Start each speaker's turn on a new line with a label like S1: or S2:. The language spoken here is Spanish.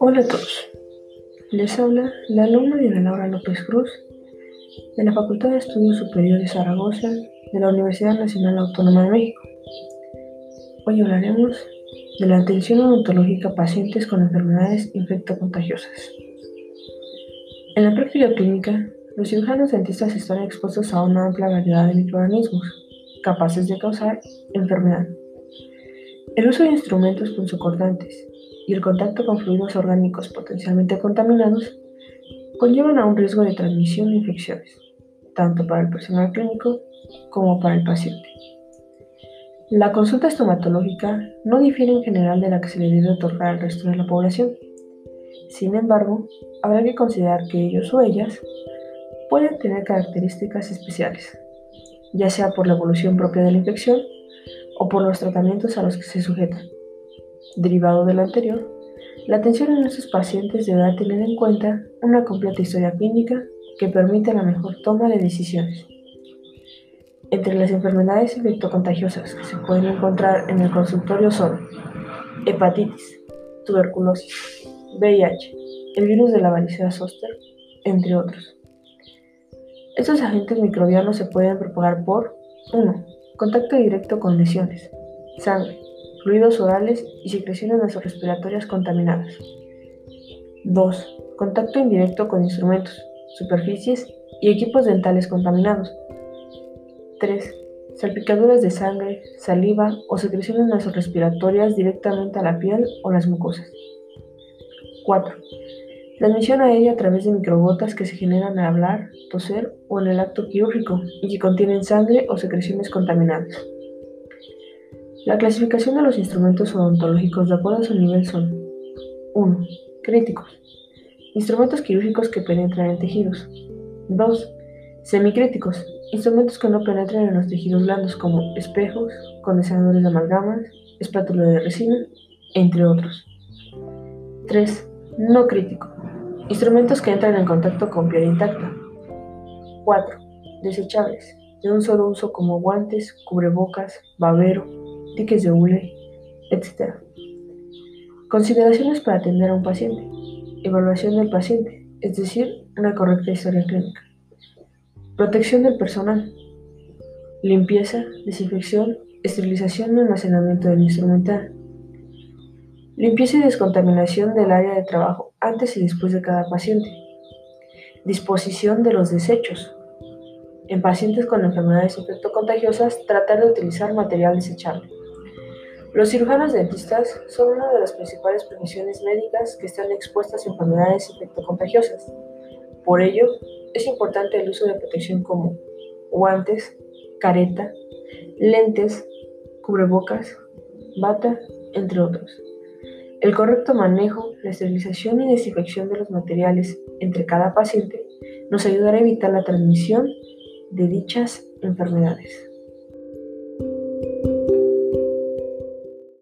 S1: Hola a todos, les habla la alumna Diana Laura López Cruz de la Facultad de Estudios Superiores Zaragoza de la Universidad Nacional Autónoma de México. Hoy hablaremos de la atención odontológica a pacientes con enfermedades infectocontagiosas. En la práctica clínica, los cirujanos dentistas están expuestos a una amplia variedad de microorganismos capaces de causar enfermedad. El uso de instrumentos punzocortantes y el contacto con fluidos orgánicos potencialmente contaminados conllevan a un riesgo de transmisión de infecciones, tanto para el personal clínico como para el paciente. La consulta estomatológica no difiere en general de la que se le debe otorgar al resto de la población. Sin embargo, habrá que considerar que ellos o ellas pueden tener características especiales, ya sea por la evolución propia de la infección o por los tratamientos a los que se sujetan. Derivado de lo anterior, la atención en estos pacientes deberá tener en cuenta una completa historia clínica que permita la mejor toma de decisiones. Entre las enfermedades infectocontagiosas que se pueden encontrar en el consultorio son hepatitis, tuberculosis, VIH, el virus de la varicela zoster, entre otros. Estos agentes microbianos se pueden propagar por 1. Contacto directo con lesiones, sangre, fluidos orales y secreciones nasorrespiratorias contaminadas. 2. Contacto indirecto con instrumentos, superficies y equipos dentales contaminados. 3. Salpicaduras de sangre, saliva o secreciones nasorrespiratorias directamente a la piel o las mucosas. 4. Transmisión aérea a través de microgotas que se generan al hablar, toser o en el acto quirúrgico y que contienen sangre o secreciones contaminadas. La clasificación de los instrumentos odontológicos de acuerdo a su nivel son 1. Críticos. Instrumentos quirúrgicos que penetran en tejidos. 2. Semicríticos. Instrumentos que no penetran en los tejidos blandos como espejos, condensadores de amalgamas, espátula de resina, entre otros. 3. No crítico. Instrumentos que entran en contacto con piel intacta. 4. Desechables, de un solo uso como guantes, cubrebocas, babero, tickets de hule, etc. Consideraciones para atender a un paciente. Evaluación del paciente, es decir, una correcta historia clínica. Protección del personal. Limpieza, desinfección, esterilización y almacenamiento del instrumental. Limpieza y descontaminación del área de trabajo antes y después de cada paciente. Disposición de los desechos. En pacientes con enfermedades infectocontagiosas, tratar de utilizar material desechable. Los cirujanos dentistas son una de las principales profesiones médicas que están expuestas a enfermedades infectocontagiosas. Por ello, es importante el uso de protección como guantes, careta, lentes, cubrebocas, bata, entre otros. El correcto manejo, la esterilización y desinfección de los materiales entre cada paciente nos ayudará a evitar la transmisión de dichas enfermedades.